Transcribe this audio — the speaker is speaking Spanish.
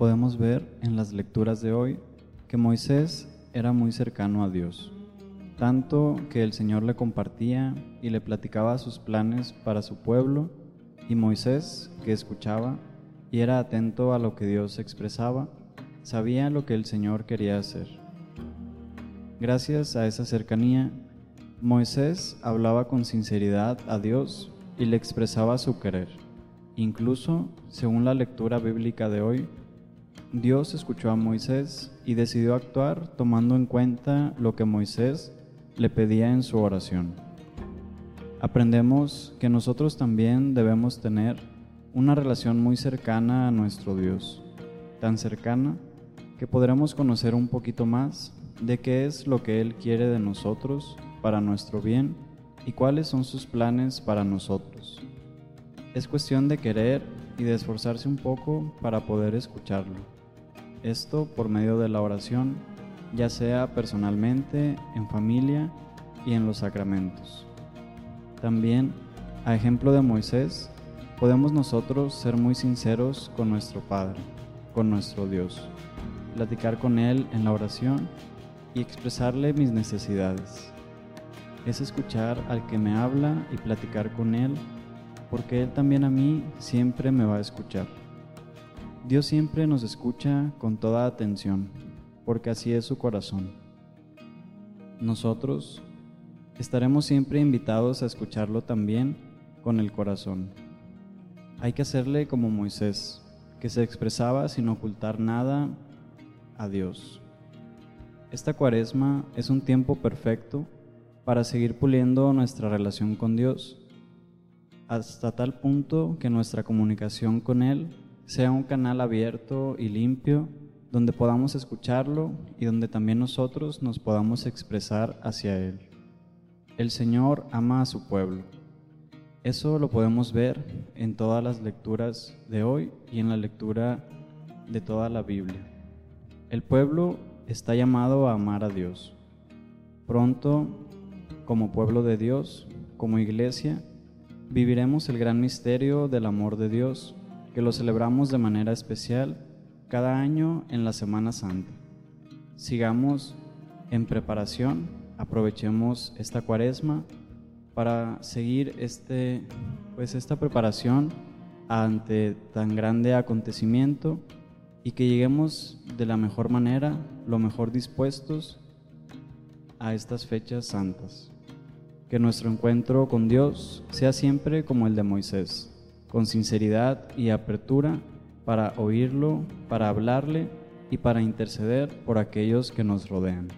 podemos ver en las lecturas de hoy que Moisés era muy cercano a Dios, tanto que el Señor le compartía y le platicaba sus planes para su pueblo, y Moisés, que escuchaba y era atento a lo que Dios expresaba, sabía lo que el Señor quería hacer. Gracias a esa cercanía, Moisés hablaba con sinceridad a Dios y le expresaba su querer. Incluso, según la lectura bíblica de hoy, Dios escuchó a Moisés y decidió actuar tomando en cuenta lo que Moisés le pedía en su oración. Aprendemos que nosotros también debemos tener una relación muy cercana a nuestro Dios, tan cercana que podremos conocer un poquito más de qué es lo que Él quiere de nosotros para nuestro bien y cuáles son sus planes para nosotros. Es cuestión de querer y de esforzarse un poco para poder escucharlo. Esto por medio de la oración, ya sea personalmente, en familia y en los sacramentos. También, a ejemplo de Moisés, podemos nosotros ser muy sinceros con nuestro Padre, con nuestro Dios, platicar con Él en la oración y expresarle mis necesidades. Es escuchar al que me habla y platicar con Él, porque Él también a mí siempre me va a escuchar. Dios siempre nos escucha con toda atención, porque así es su corazón. Nosotros estaremos siempre invitados a escucharlo también con el corazón. Hay que hacerle como Moisés, que se expresaba sin ocultar nada a Dios. Esta cuaresma es un tiempo perfecto para seguir puliendo nuestra relación con Dios, hasta tal punto que nuestra comunicación con Él sea un canal abierto y limpio donde podamos escucharlo y donde también nosotros nos podamos expresar hacia Él. El Señor ama a su pueblo eso lo podemos ver en todas las lecturas de hoy y en la lectura de toda la Biblia. El pueblo está llamado a amar a Dios. Pronto, como pueblo de Dios, como iglesia, viviremos el gran misterio del amor de Dios, que lo celebramos de manera especial cada año en la Semana Santa. Sigamos en preparación, aprovechemos esta cuaresma para seguir este, pues esta preparación ante tan grande acontecimiento y que lleguemos de la mejor manera, lo mejor dispuestos a estas fechas santas. Que nuestro encuentro con Dios sea siempre como el de Moisés, con sinceridad y apertura para oírlo, para hablarle y para interceder por aquellos que nos rodean.